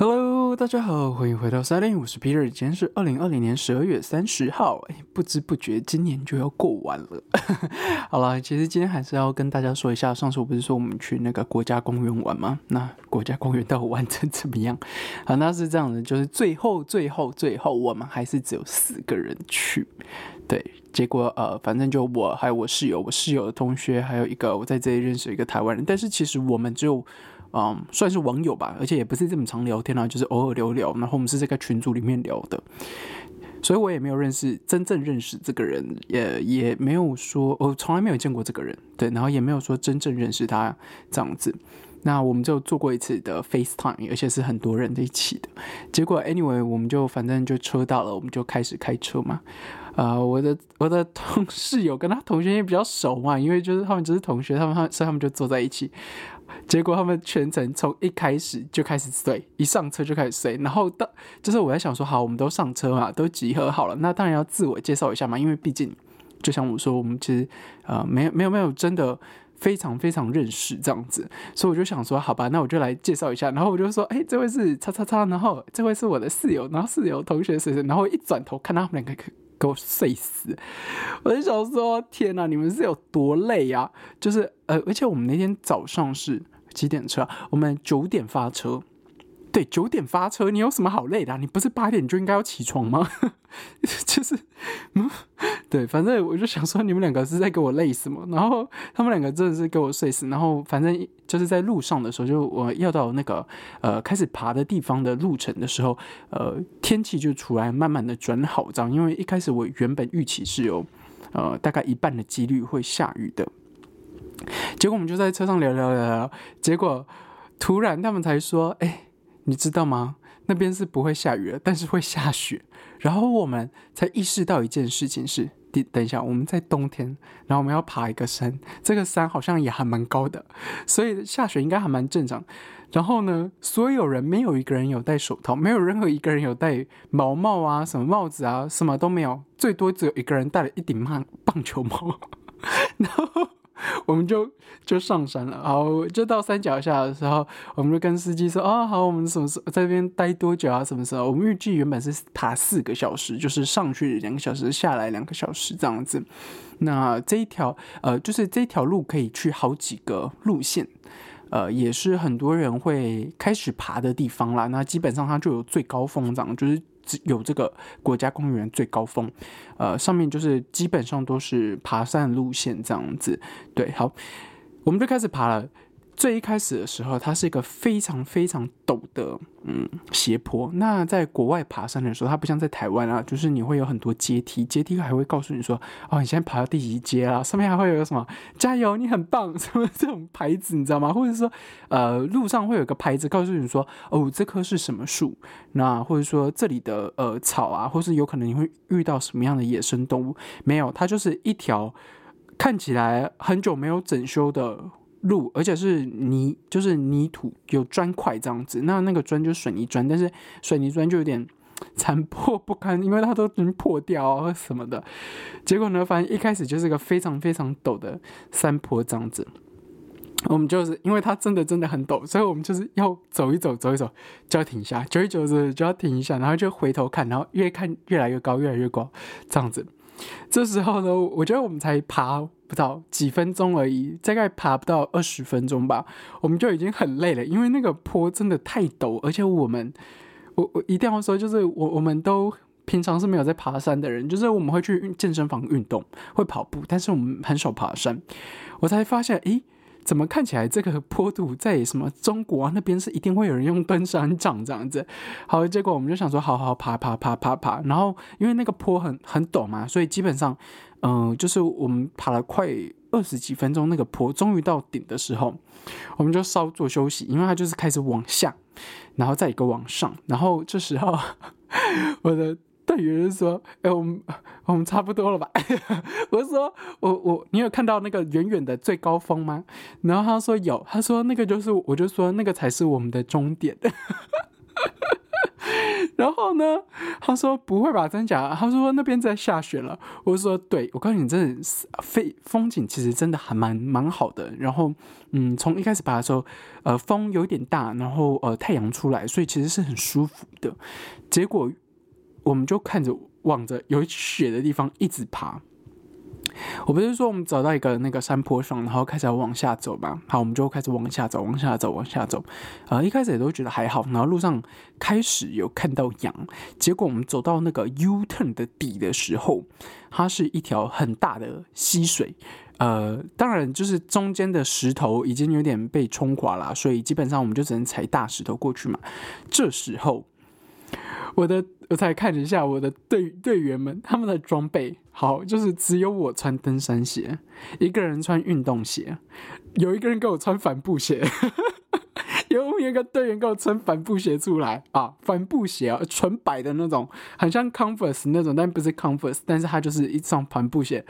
Hello，大家好，欢迎回到三零，我是 Peter，今天是二零二零年十二月三十号，哎，不知不觉今年就要过完了。好了，其实今天还是要跟大家说一下，上次我不是说我们去那个国家公园玩吗？那国家公园到底玩成怎么样？好，那是这样的，就是最后最后最后，我们还是只有四个人去。对，结果呃，反正就我还有我室友，我室友的同学，还有一个我在这里认识一个台湾人，但是其实我们只有。嗯，算是网友吧，而且也不是这么常聊天啊，就是偶尔聊聊。然后我们是这个群组里面聊的，所以我也没有认识真正认识这个人，也也没有说，我从来没有见过这个人，对，然后也没有说真正认识他这样子。那我们就做过一次的 FaceTime，而且是很多人在一起的。结果 Anyway，我们就反正就车到了，我们就开始开车嘛。啊，我的我的同事有跟他同学也比较熟嘛，因为就是他们只是同学，他们他所以他们就坐在一起。结果他们全程从一开始就开始睡，一上车就开始睡。然后到就是我在想说，好，我们都上车嘛，都集合好了，那当然要自我介绍一下嘛，因为毕竟就像我说，我们其实呃没有没有没有真的非常非常认识这样子，所以我就想说，好吧，那我就来介绍一下。然后我就说，哎，这位是叉叉叉，然后这位是我的室友，然后室友同学谁谁，然后一转头看他们两个给我睡死，我就想说，天哪，你们是有多累呀？就是呃，而且我们那天早上是。几点车？我们九点发车。对，九点发车，你有什么好累的？你不是八点就应该要起床吗？就是，嗯，对，反正我就想说，你们两个是在给我累死吗？然后他们两个真的是给我睡死。然后反正就是在路上的时候，就我要到那个呃开始爬的地方的路程的时候，呃，天气就出来慢慢的转好，这样，因为一开始我原本预期是有呃大概一半的几率会下雨的。结果我们就在车上聊聊聊聊，结果突然他们才说：“哎，你知道吗？那边是不会下雨的，但是会下雪。”然后我们才意识到一件事情是：等等一下，我们在冬天，然后我们要爬一个山，这个山好像也还蛮高的，所以下雪应该还蛮正常。然后呢，所有人没有一个人有戴手套，没有任何一个人有戴毛帽啊，什么帽子啊，什么都没有，最多只有一个人戴了一顶棒棒球帽，然后。我们就就上山了，好，就到山脚下的时候，我们就跟司机说，哦，好，我们什么时候在这边待多久啊？什么时候？我们预计原本是爬四个小时，就是上去两个小时，下来两个小时这样子。那这一条，呃，就是这条路可以去好几个路线，呃，也是很多人会开始爬的地方啦。那基本上它就有最高峰这样，就是。有这个国家公园最高峰，呃，上面就是基本上都是爬山路线这样子。对，好，我们就开始爬了。最一开始的时候，它是一个非常非常陡的嗯斜坡。那在国外爬山的时候，它不像在台湾啊，就是你会有很多阶梯，阶梯还会告诉你说，哦，你现在爬到第几阶啦？上面还会有什么加油，你很棒什么这种牌子，你知道吗？或者说，呃，路上会有个牌子告诉你说，哦，这棵是什么树？那或者说这里的呃草啊，或是有可能你会遇到什么样的野生动物？没有，它就是一条看起来很久没有整修的。路，而且是泥，就是泥土，有砖块这样子。那那个砖就是水泥砖，但是水泥砖就有点残破不堪，因为它都已经破掉啊什么的。结果呢，反正一开始就是个非常非常陡的山坡这样子。我们就是因为它真的真的很陡，所以我们就是要走一走，走一走就要停下，久一久之就要停一下，然后就回头看，然后越看越来越高，越来越高这样子。这时候呢，我觉得我们才爬。不到几分钟而已，大概爬不到二十分钟吧，我们就已经很累了，因为那个坡真的太陡，而且我们，我我一定要说，就是我我们都平常是没有在爬山的人，就是我们会去健身房运动，会跑步，但是我们很少爬山。我才发现，诶，怎么看起来这个坡度在什么中国那边是一定会有人用登山杖这样子？好，结果我们就想说，好好爬爬爬爬爬，然后因为那个坡很很陡嘛，所以基本上。嗯，就是我们爬了快二十几分钟那个坡，终于到顶的时候，我们就稍作休息，因为它就是开始往下，然后再一个往上，然后这时候 我的队员说：“哎，我们我们差不多了吧？” 我说：“我我你有看到那个远远的最高峰吗？”然后他说：“有。”他说：“那个就是，我就说那个才是我们的终点。” 然后呢，他说不会吧，真假？他说那边在下雪了。我说对，我告诉你，真的非风景其实真的还蛮蛮好的。然后嗯，从一开始爬的时候，呃，风有点大，然后呃，太阳出来，所以其实是很舒服的。结果我们就看着望着有雪的地方一直爬。我不是说我们走到一个那个山坡上，然后开始要往下走嘛？好，我们就开始往下走，往下走，往下走。呃，一开始也都觉得还好，然后路上开始有看到羊。结果我们走到那个 U turn 的底的时候，它是一条很大的溪水。呃，当然就是中间的石头已经有点被冲垮了，所以基本上我们就只能踩大石头过去嘛。这时候，我的。我才看了一下我的队队员们，他们的装备好，就是只有我穿登山鞋，一个人穿运动鞋，有一个人给我穿帆布鞋，有一个队员给我穿帆布鞋出来啊，帆布鞋啊，纯白的那种，很像 Converse 那种，但不是 Converse，但是它就是一双帆布鞋，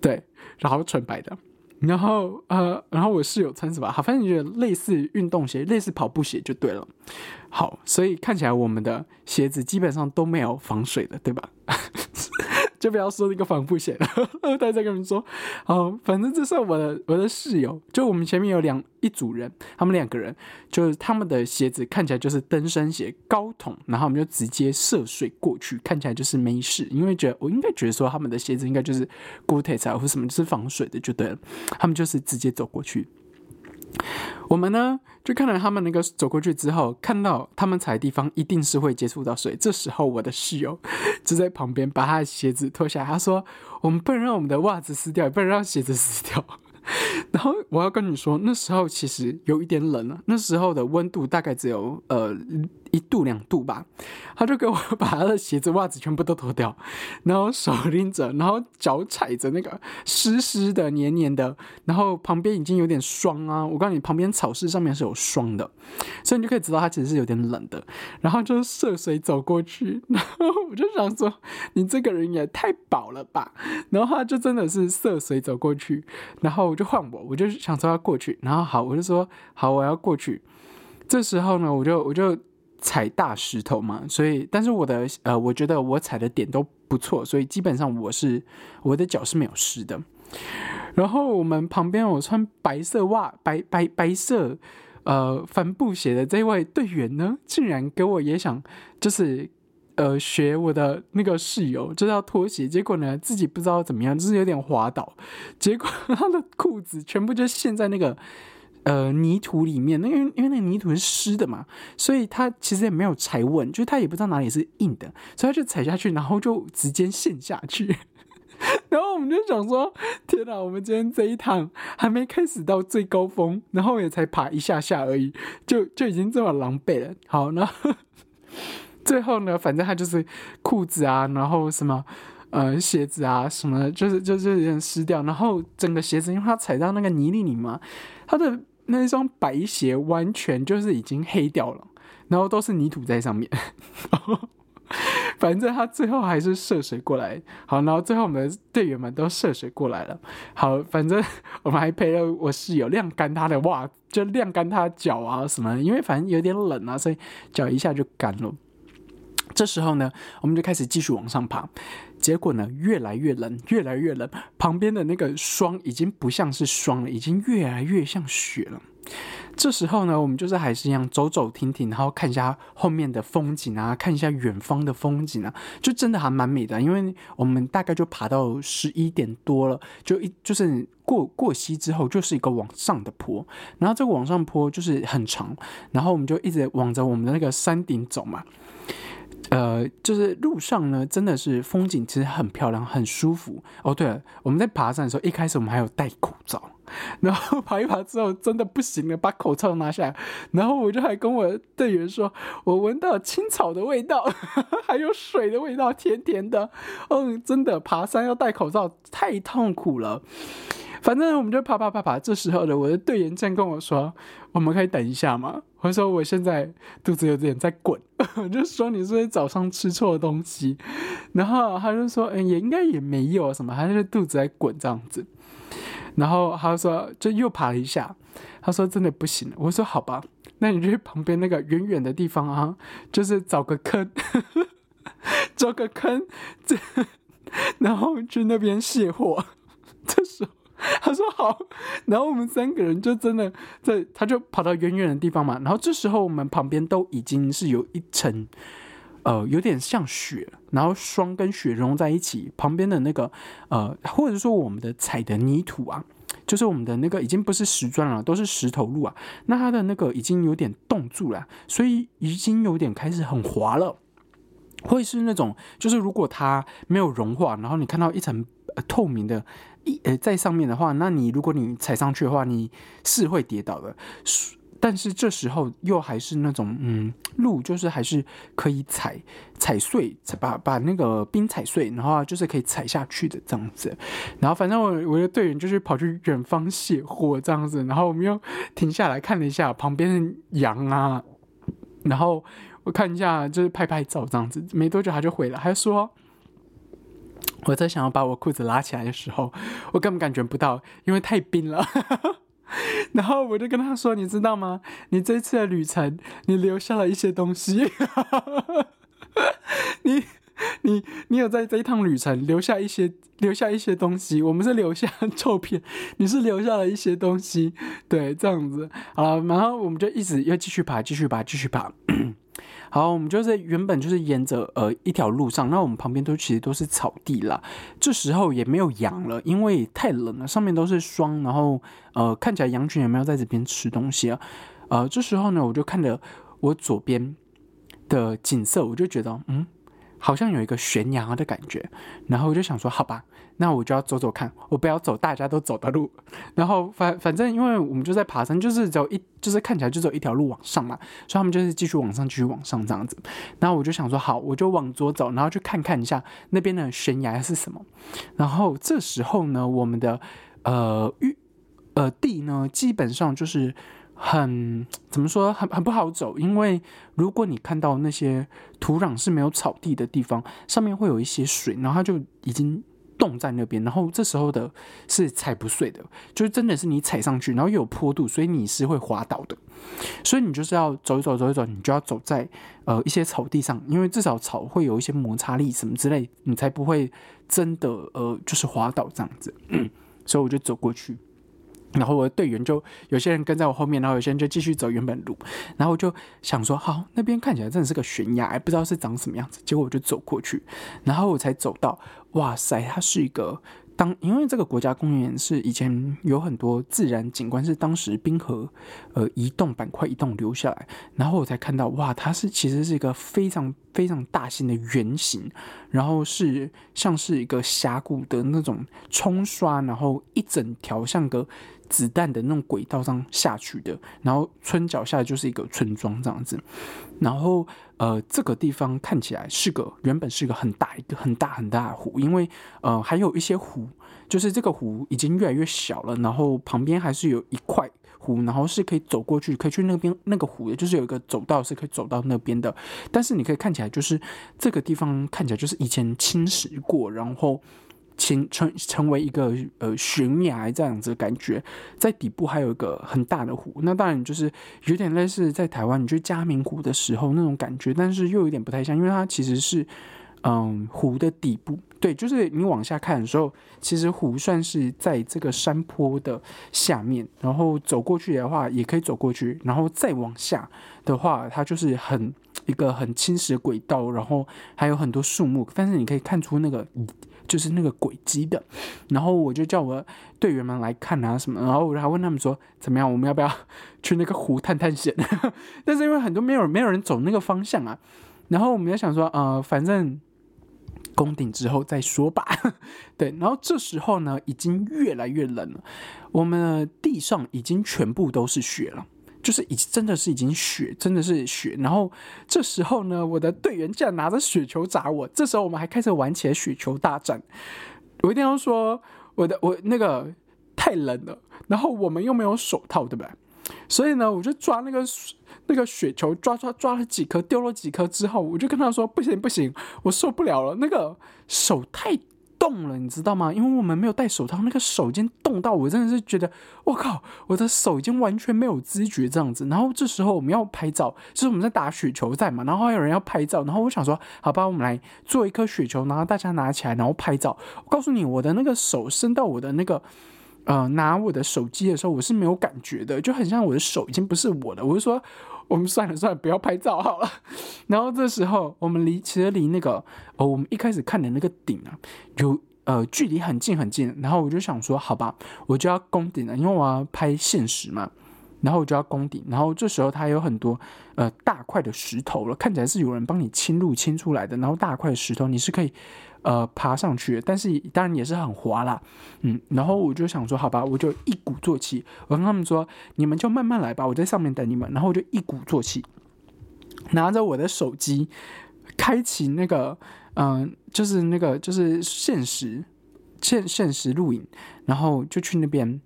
对，然后纯白的。然后呃，然后我室友穿什么？好，反正觉得类似运动鞋，类似跑步鞋就对了。好，所以看起来我们的鞋子基本上都没有防水的，对吧？就不要说那个防布鞋了，我再跟你说。好，反正这是我的我的室友，就我们前面有两一组人，他们两个人，就是他们的鞋子看起来就是登山鞋高筒，然后我们就直接涉水过去，看起来就是没事，因为觉得我应该觉得说他们的鞋子应该就是 Gore-Tex 或什么就是防水的就对了，他们就是直接走过去。我们呢，就看到他们那个走过去之后，看到他们踩的地方一定是会接触到水。这时候，我的室友 就在旁边把他的鞋子脱下来，他说：“我们不能让我们的袜子湿掉，也不能让鞋子湿掉。” 然后我要跟你说，那时候其实有一点冷了，那时候的温度大概只有呃。一度两度吧，他就给我把他的鞋子袜子全部都脱掉，然后手拎着，然后脚踩着那个湿湿的黏黏的，然后旁边已经有点霜啊！我告诉你，旁边草市上面是有霜的，所以你就可以知道他其实是有点冷的。然后就涉水走过去，然后我就想说，你这个人也太饱了吧！然后他就真的是涉水走过去，然后就换我，我就想说要过去，然后好，我就说好，我要过去。这时候呢，我就我就。踩大石头嘛，所以，但是我的呃，我觉得我踩的点都不错，所以基本上我是我的脚是没有湿的。然后我们旁边我穿白色袜、白白白色呃帆布鞋的这位队员呢，竟然给我也想就是呃学我的那个室友，就是要脱鞋，结果呢自己不知道怎么样，就是有点滑倒，结果 他的裤子全部就陷在那个。呃，泥土里面，那因为因为那个泥土是湿的嘛，所以他其实也没有踩稳，就是他也不知道哪里是硬的，所以他就踩下去，然后就直接陷下去。然后我们就想说，天哪，我们今天这一趟还没开始到最高峰，然后也才爬一下下而已，就就已经这么狼狈了。好，然后最后呢，反正他就是裤子啊，然后什么呃鞋子啊什么，就是就是有点湿掉，然后整个鞋子因为他踩到那个泥里里嘛，他的。那一双白鞋完全就是已经黑掉了，然后都是泥土在上面。反正他最后还是涉水过来，好，然后最后我们的队员们都涉水过来了。好，反正我们还陪了我室友晾干他的袜，就晾干他脚啊什么，因为反正有点冷啊，所以脚一下就干了。这时候呢，我们就开始继续往上爬。结果呢，越来越冷，越来越冷。旁边的那个霜已经不像是霜了，已经越来越像雪了。这时候呢，我们就是还是一样走走停停，然后看一下后面的风景啊，看一下远方的风景啊，就真的还蛮美的。因为我们大概就爬到十一点多了，就一就是过过溪之后，就是一个往上的坡，然后这个往上坡就是很长，然后我们就一直往着我们的那个山顶走嘛。呃，就是路上呢，真的是风景其实很漂亮，很舒服。哦，对了，我们在爬山的时候，一开始我们还有戴口罩，然后 爬一爬之后真的不行了，把口罩拿下来，然后我就还跟我队员说，我闻到青草的味道，还有水的味道，甜甜的。嗯，真的爬山要戴口罩太痛苦了。反正我们就爬爬爬爬，这时候呢，我的队员正跟我说：“我们可以等一下吗？”我说：“我现在肚子有点在滚。”我就说：“你是不是早上吃错东西？”然后他就说：“嗯，也应该也没有什么，他就是肚子在滚这样子。”然后他说：“就又爬了一下。”他说：“真的不行。”我说：“好吧。”那你就去旁边那个远远的地方啊，就是找个坑，找个坑，这 然后去那边卸货。这时候 他说好，然后我们三个人就真的在，他就跑到远远的地方嘛。然后这时候我们旁边都已经是有一层，呃，有点像雪，然后霜跟雪融在一起，旁边的那个呃，或者说我们的踩的泥土啊。就是我们的那个已经不是石砖了，都是石头路啊。那它的那个已经有点冻住了，所以已经有点开始很滑了。会是那种，就是如果它没有融化，然后你看到一层透明的一呃在上面的话，那你如果你踩上去的话，你是会跌倒的。但是这时候又还是那种，嗯，路就是还是可以踩踩碎，把把那个冰踩碎，然后就是可以踩下去的这样子。然后反正我我的队员就是跑去远方卸货这样子，然后我们又停下来看了一下旁边的羊啊，然后我看一下就是拍拍照这样子。没多久他就回来，他说我在想要把我裤子拉起来的时候，我根本感觉不到，因为太冰了。然后我就跟他说：“你知道吗？你这次的旅程，你留下了一些东西。你、你、你有在这一趟旅程留下一些、留下一些东西。我们是留下 照片，你是留下了一些东西。对，这样子好了。然后我们就一直要继续爬，继续爬，继续爬。”好，我们就是原本就是沿着呃一条路上，那我们旁边都其实都是草地啦。这时候也没有羊了，因为太冷了，上面都是霜，然后呃看起来羊群也没有在这边吃东西啊。呃，这时候呢，我就看着我左边的景色，我就觉得嗯。好像有一个悬崖的感觉，然后我就想说，好吧，那我就要走走看，我不要走大家都走的路。然后反反正因为我们就在爬山，就是走一，就是看起来就走一条路往上嘛，所以他们就是继续往上，继续往上这样子。然后我就想说，好，我就往左走，然后去看看一下那边的悬崖是什么。然后这时候呢，我们的呃玉呃地呢，基本上就是。很怎么说，很很不好走，因为如果你看到那些土壤是没有草地的地方，上面会有一些水，然后它就已经洞在那边，然后这时候的是踩不碎的，就是真的是你踩上去，然后又有坡度，所以你是会滑倒的，所以你就是要走一走，走一走，你就要走在呃一些草地上，因为至少草会有一些摩擦力什么之类，你才不会真的呃就是滑倒这样子，所以我就走过去。然后我的队员就有些人跟在我后面，然后有些人就继续走原本路。然后我就想说，好，那边看起来真的是个悬崖，不知道是长什么样子。结果我就走过去，然后我才走到，哇塞，它是一个。当因为这个国家公园是以前有很多自然景观，是当时冰河呃移动板块移动留下来，然后我才看到哇，它是其实是一个非常非常大型的圆形，然后是像是一个峡谷的那种冲刷，然后一整条像个子弹的那种轨道上下去的，然后村脚下就是一个村庄这样子，然后。呃，这个地方看起来是个原本是个很大一个很大很大的湖，因为呃还有一些湖，就是这个湖已经越来越小了，然后旁边还是有一块湖，然后是可以走过去，可以去那边那个湖的，就是有一个走道是可以走到那边的。但是你可以看起来就是这个地方看起来就是以前侵蚀过，然后。成成成为一个呃悬崖这样子的感觉，在底部还有一个很大的湖，那当然就是有点类似在台湾你去嘉明湖的时候那种感觉，但是又有点不太像，因为它其实是嗯湖的底部，对，就是你往下看的时候，其实湖算是在这个山坡的下面，然后走过去的话也可以走过去，然后再往下的话，它就是很一个很侵蚀轨道，然后还有很多树木，但是你可以看出那个。就是那个轨迹的，然后我就叫我队员们来看啊什么，然后我还问他们说怎么样，我们要不要 去那个湖探探险？但是因为很多没有没有人走那个方向啊，然后我们就想说，呃，反正攻顶之后再说吧。对，然后这时候呢，已经越来越冷了，我们的地上已经全部都是雪了。就是已经真的是已经雪，真的是雪。然后这时候呢，我的队员竟然拿着雪球砸我。这时候我们还开始玩起了雪球大战。我一定要说，我的我那个太冷了，然后我们又没有手套，对不对？所以呢，我就抓那个那个雪球，抓抓抓了几颗，丢了几颗之后，我就跟他说：“不行不行，我受不了了，那个手太动了，你知道吗？因为我们没有戴手套，那个手已经冻到我真的是觉得，我靠，我的手已经完全没有知觉这样子。然后这时候我们要拍照，就是我们在打雪球赛嘛，然后还有人要拍照，然后我想说，好吧，我们来做一颗雪球，然后大家拿起来，然后拍照。我告诉你，我的那个手伸到我的那个。呃，拿我的手机的时候，我是没有感觉的，就很像我的手已经不是我的。我就说，我们算了算了，不要拍照好了。然后这时候，我们离其实离那个哦，我们一开始看的那个顶啊，有呃距离很近很近。然后我就想说，好吧，我就要攻顶了，因为我要拍现实嘛。然后我就要攻顶。然后这时候它有很多呃大块的石头了，看起来是有人帮你清路清出来的。然后大块的石头，你是可以。呃，爬上去，但是当然也是很滑啦，嗯，然后我就想说，好吧，我就一鼓作气，我跟他们说，你们就慢慢来吧，我在上面等你们，然后我就一鼓作气，拿着我的手机，开启那个，嗯，就是那个就是现实现现实录影，然后就去那边。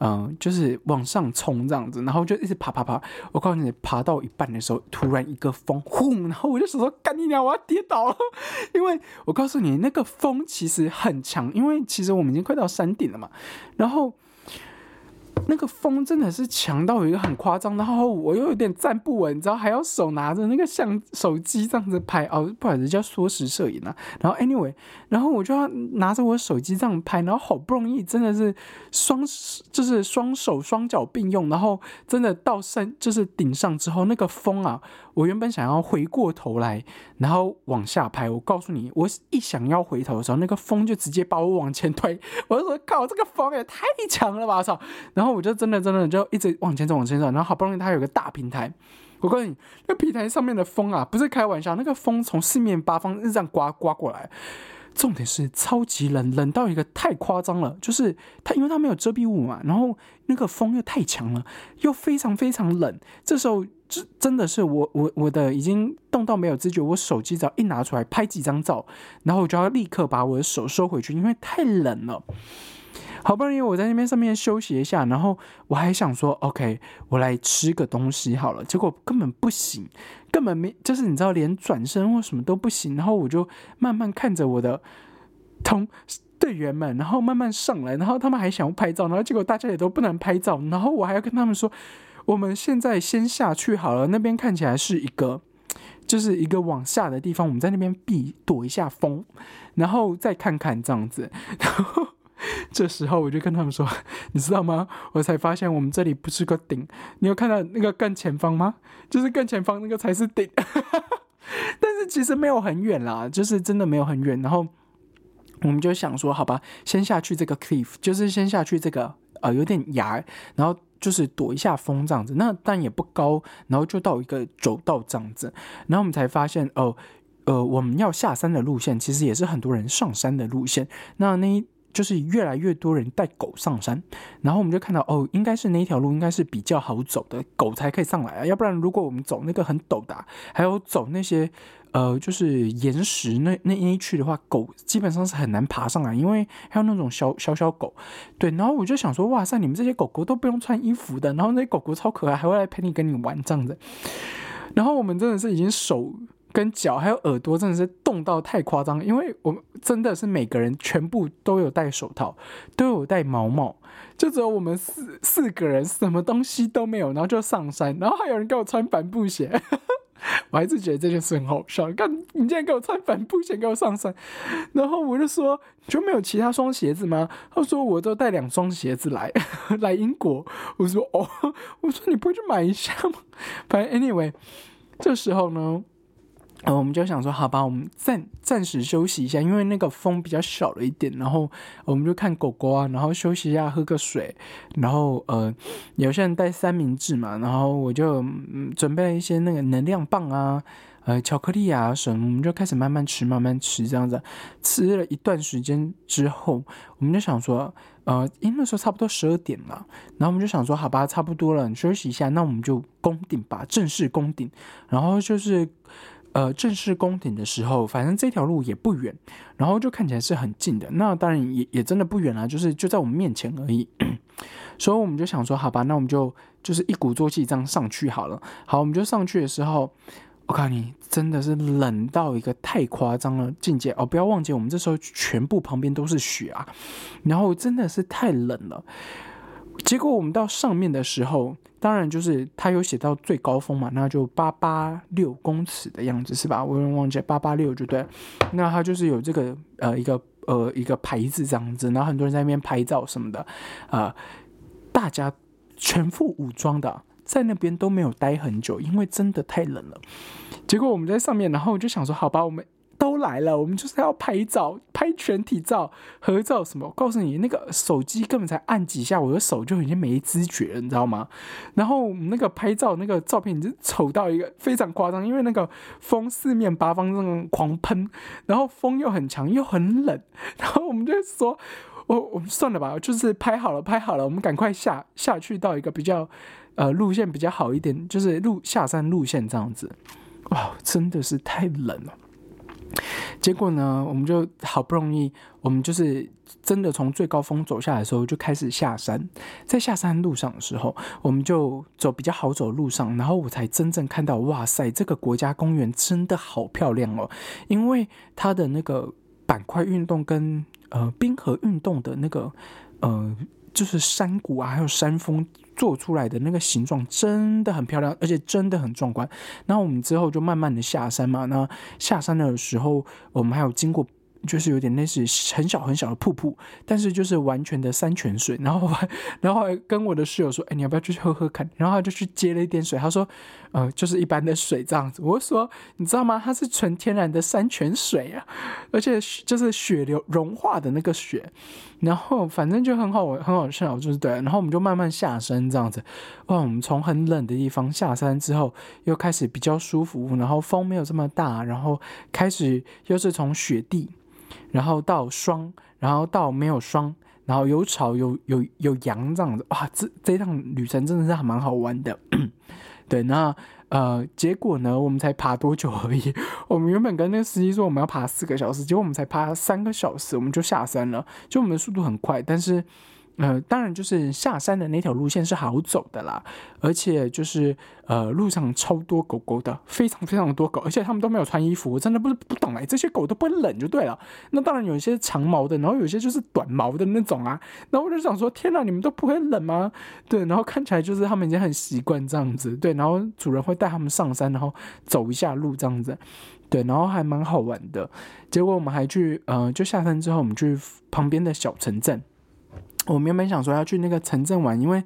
嗯，就是往上冲这样子，然后就一直爬爬爬。我告诉你，爬到一半的时候，突然一个风，轰！然后我就想说，干你娘，我要跌倒了。因为我告诉你，那个风其实很强，因为其实我们已经快到山顶了嘛。然后。那个风真的是强到一个很夸张，然后我又有点站不稳，你知道，还要手拿着那个相手机这样子拍哦，不好意思，叫缩时摄影啊。然后 anyway，然后我就要拿着我手机这样拍，然后好不容易真的是双就是双手双脚并用，然后真的到山就是顶上之后，那个风啊，我原本想要回过头来，然后往下拍，我告诉你，我一想要回头的时候，那个风就直接把我往前推，我就说靠，这个风也太强了吧，操！然后。我就真的真的就一直往前走往前走，然后好不容易它有个大平台，我告诉你，那平台上面的风啊，不是开玩笑，那个风从四面八方这样刮刮过来，重点是超级冷，冷到一个太夸张了，就是它因为它没有遮蔽物嘛，然后那个风又太强了，又非常非常冷，这时候真真的是我我我的已经冻到没有知觉，我手机只要一拿出来拍几张照，然后我就要立刻把我的手收回去，因为太冷了。好不容易我在那边上面休息一下，然后我还想说，OK，我来吃个东西好了。结果根本不行，根本没，就是你知道，连转身或什么都不行。然后我就慢慢看着我的同队员们，然后慢慢上来，然后他们还想要拍照，然后结果大家也都不能拍照。然后我还要跟他们说，我们现在先下去好了，那边看起来是一个，就是一个往下的地方，我们在那边避躲一下风，然后再看看这样子，然后。这时候我就跟他们说：“ 你知道吗？我才发现我们这里不是个顶。你有看到那个更前方吗？就是更前方那个才是顶。但是其实没有很远啦，就是真的没有很远。然后我们就想说，好吧，先下去这个 cliff，就是先下去这个呃有点崖，然后就是躲一下风这样子。那但也不高，然后就到一个走道这样子。然后我们才发现哦，呃，我们要下山的路线其实也是很多人上山的路线。那那。就是越来越多人带狗上山，然后我们就看到哦，应该是那条路应该是比较好走的，狗才可以上来啊。要不然如果我们走那个很陡的，还有走那些呃就是岩石那那一区的话，狗基本上是很难爬上来，因为还有那种小小小狗。对，然后我就想说，哇塞，你们这些狗狗都不用穿衣服的，然后那些狗狗超可爱，还会来陪你跟你玩这样子。然后我们真的是已经手。跟脚还有耳朵真的是冻到太夸张，因为我们真的是每个人全部都有戴手套，都有戴毛帽，就只有我们四四个人什么东西都没有，然后就上山，然后还有人给我穿帆布鞋，我还是觉得这件事很好笑。看你竟然给我穿帆布鞋给我上山，然后我就说就没有其他双鞋子吗？他说我都带两双鞋子来 来英国，我说哦，我说你不会去买一下吗？反正 anyway，这时候呢。呃，我们就想说，好吧，我们暂暂时休息一下，因为那个风比较小了一点。然后我们就看狗狗啊，然后休息一下，喝个水。然后呃，有些人带三明治嘛，然后我就准备了一些那个能量棒啊，呃，巧克力啊什么，我们就开始慢慢吃，慢慢吃这样子。吃了一段时间之后，我们就想说，呃，因为那时候差不多十二点了，然后我们就想说，好吧，差不多了，你休息一下，那我们就攻顶吧，正式攻顶。然后就是。呃，正式攻顶的时候，反正这条路也不远，然后就看起来是很近的。那当然也也真的不远啊，就是就在我们面前而已。所以我们就想说，好吧，那我们就就是一鼓作气这样上去好了。好，我们就上去的时候，我告诉你，真的是冷到一个太夸张了境界哦！不要忘记，我们这时候全部旁边都是雪啊，然后真的是太冷了。结果我们到上面的时候，当然就是它有写到最高峰嘛，那就八八六公尺的样子是吧？我有点忘记八八六就对。那它就是有这个呃一个呃一个牌子这样子，然后很多人在那边拍照什么的，呃，大家全副武装的在那边都没有待很久，因为真的太冷了。结果我们在上面，然后我就想说，好吧，我们。都来了，我们就是要拍照，拍全体照、合照什么。我告诉你，那个手机根本才按几下，我的手就已经没知觉了，你知道吗？然后我们那个拍照那个照片，就丑到一个非常夸张，因为那个风四面八方那种狂喷，然后风又很强又很冷，然后我们就说，我我们算了吧，就是拍好了，拍好了，我们赶快下下去到一个比较呃路线比较好一点，就是路下山路线这样子。哇，真的是太冷了。结果呢，我们就好不容易，我们就是真的从最高峰走下来的时候，就开始下山。在下山路上的时候，我们就走比较好走的路上，然后我才真正看到，哇塞，这个国家公园真的好漂亮哦！因为它的那个板块运动跟呃冰河运动的那个呃。就是山谷啊，还有山峰做出来的那个形状真的很漂亮，而且真的很壮观。然后我们之后就慢慢的下山嘛，那下山的时候，我们还有经过。就是有点类似很小很小的瀑布，但是就是完全的山泉水。然后，然后跟我的室友说：“哎，你要不要去喝喝看？”然后他就去接了一点水。他说：“呃，就是一般的水这样子。”我说：“你知道吗？它是纯天然的山泉水啊，而且就是雪流融化的那个雪。”然后反正就很好玩很好笑，就是对。然后我们就慢慢下山这样子。哇，我们从很冷的地方下山之后，又开始比较舒服，然后风没有这么大，然后开始又是从雪地。然后到霜，然后到没有霜，然后有草有有有羊这样子，哇，这这趟旅程真的是还蛮好玩的。对，那呃，结果呢，我们才爬多久而已？我们原本跟那个司机说我们要爬四个小时，结果我们才爬三个小时，我们就下山了。就我们的速度很快，但是。呃，当然就是下山的那条路线是好走的啦，而且就是呃路上超多狗狗的，非常非常多狗，而且他们都没有穿衣服，我真的不是不懂哎，这些狗都不会冷就对了。那当然有一些长毛的，然后有些就是短毛的那种啊。然后我就想说，天哪，你们都不会冷吗？对，然后看起来就是他们已经很习惯这样子，对，然后主人会带他们上山，然后走一下路这样子，对，然后还蛮好玩的。结果我们还去呃，就下山之后，我们去旁边的小城镇。我原本想说要去那个城镇玩，因为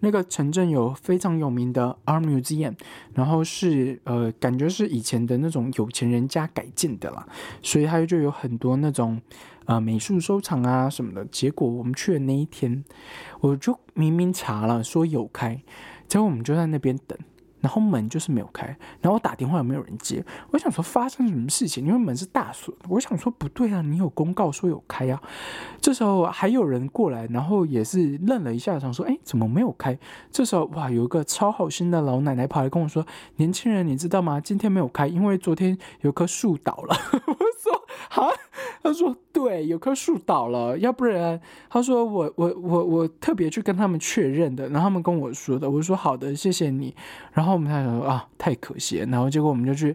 那个城镇有非常有名的 Art Museum，然后是呃感觉是以前的那种有钱人家改建的啦，所以它就有很多那种呃美术收藏啊什么的。结果我们去的那一天，我就明明查了说有开，结果我们就在那边等。然后门就是没有开，然后我打电话也没有人接，我想说发生什么事情，因为门是大锁。我想说不对啊，你有公告说有开啊。这时候还有人过来，然后也是愣了一下，想说哎怎么没有开？这时候哇，有一个超好心的老奶奶跑来跟我说：“年轻人，你知道吗？今天没有开，因为昨天有棵树倒了。”我说好。他说：“对，有棵树倒了，要不然他说我我我我特别去跟他们确认的，然后他们跟我说的，我说好的，谢谢你。然后我们才想说啊，太可惜了。然后结果我们就去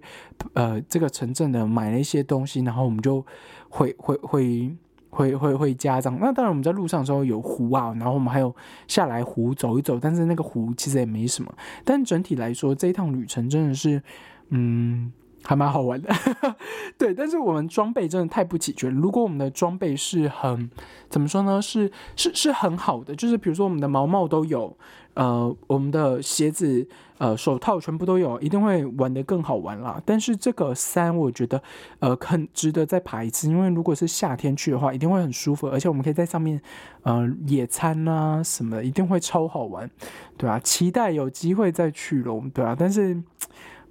呃这个城镇的买了一些东西，然后我们就回回回回回回家这样。那当然我们在路上的时候有湖啊，然后我们还有下来湖走一走，但是那个湖其实也没什么。但整体来说，这一趟旅程真的是嗯。”还蛮好玩的，对，但是我们装备真的太不齐全。如果我们的装备是很怎么说呢？是是是很好的，就是比如说我们的毛毛都有，呃，我们的鞋子、呃，手套全部都有，一定会玩的更好玩啦。但是这个山我觉得，呃，很值得再爬一次，因为如果是夏天去的话，一定会很舒服，而且我们可以在上面，呃，野餐啊什么的，一定会超好玩，对啊，期待有机会再去了，对啊，但是。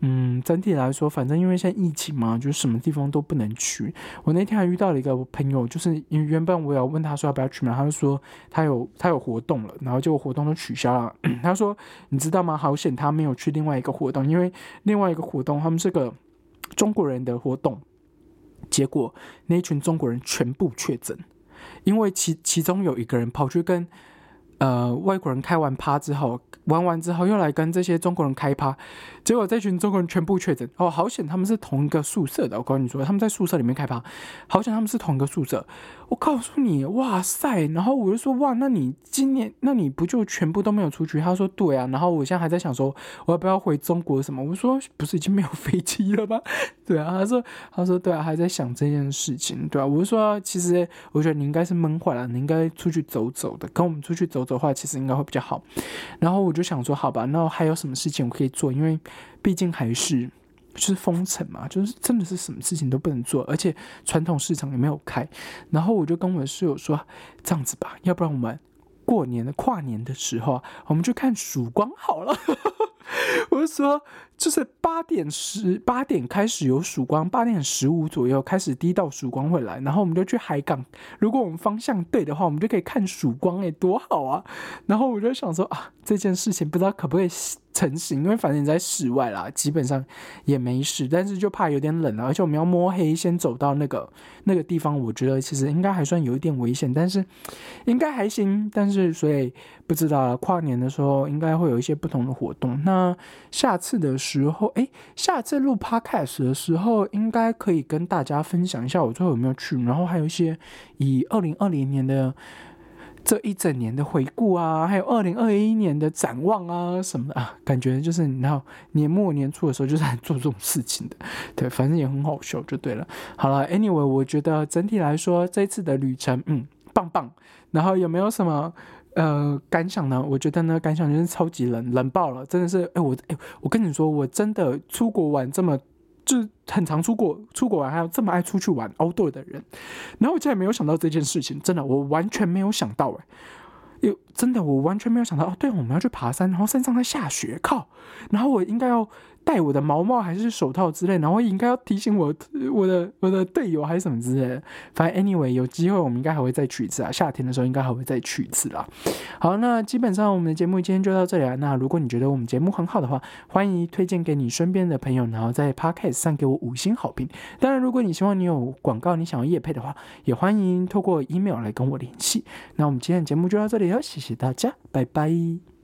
嗯，整体来说，反正因为现在疫情嘛，就是什么地方都不能去。我那天还遇到了一个朋友，就是因为原本我要问他说要不要去嘛，他就说他有他有活动了，然后结果活动都取消了。他说你知道吗？好险他没有去另外一个活动，因为另外一个活动他们是个中国人的活动，结果那一群中国人全部确诊，因为其其中有一个人跑去跟。呃外国人开完趴之后，玩完之后又来跟这些中国人开趴，结果这群中国人全部确诊哦，好险他们是同一个宿舍的，我跟你说他们在宿舍里面开趴，好险他们是同一个宿舍。我告诉你，哇塞！然后我就说，哇，那你今年那你不就全部都没有出去？他说对啊。然后我现在还在想说，我要不要回中国什么？我说不是已经没有飞机了吗？对啊，他说他说对啊，还在想这件事情，对啊。我就说其实我觉得你应该是闷坏了，你应该出去走走的，跟我们出去走走的话，其实应该会比较好。然后我就想说，好吧，那还有什么事情我可以做？因为毕竟还是。就是封城嘛，就是真的是什么事情都不能做，而且传统市场也没有开。然后我就跟我的室友说：“这样子吧，要不然我们过年的跨年的时候，我们就看曙光好了。”我就说，就是八点十八点开始有曙光，八点十五左右开始第一道曙光会来，然后我们就去海港。如果我们方向对的话，我们就可以看曙光，哎，多好啊！然后我就想说啊，这件事情不知道可不可以。成型，因为反正你在室外啦，基本上也没事，但是就怕有点冷了，而且我们要摸黑先走到那个那个地方，我觉得其实应该还算有一点危险，但是应该还行。但是所以不知道跨年的时候应该会有一些不同的活动。那下次的时候，哎，下次录 podcast 的时候，应该可以跟大家分享一下我最后有没有去，然后还有一些以二零二零年的。这一整年的回顾啊，还有二零二一年的展望啊什么的啊，感觉就是你知道年末年初的时候就是在做这种事情的，对，反正也很好笑就对了。好了，Anyway，我觉得整体来说这次的旅程，嗯，棒棒。然后有没有什么呃感想呢？我觉得呢，感想就是超级冷，冷爆了，真的是。哎，我哎，我跟你说，我真的出国玩这么。是很常出国出国玩，还有这么爱出去玩欧对的人，然后我竟然没有想到这件事情，真的，我完全没有想到，哎，有真的，我完全没有想到，哦，对，我们要去爬山，然后山上在下雪，靠，然后我应该要。戴我的毛毛还是手套之类，然后应该要提醒我我的我的队友还是什么之类的。反正 anyway 有机会我们应该还会再去一次啊，夏天的时候应该还会再去一次啦。好，那基本上我们的节目今天就到这里了。那如果你觉得我们节目很好的话，欢迎推荐给你身边的朋友，然后在 podcast 上给我五星好评。当然，如果你希望你有广告，你想要夜配的话，也欢迎透过 email 来跟我联系。那我们今天的节目就到这里了，谢谢大家，拜拜。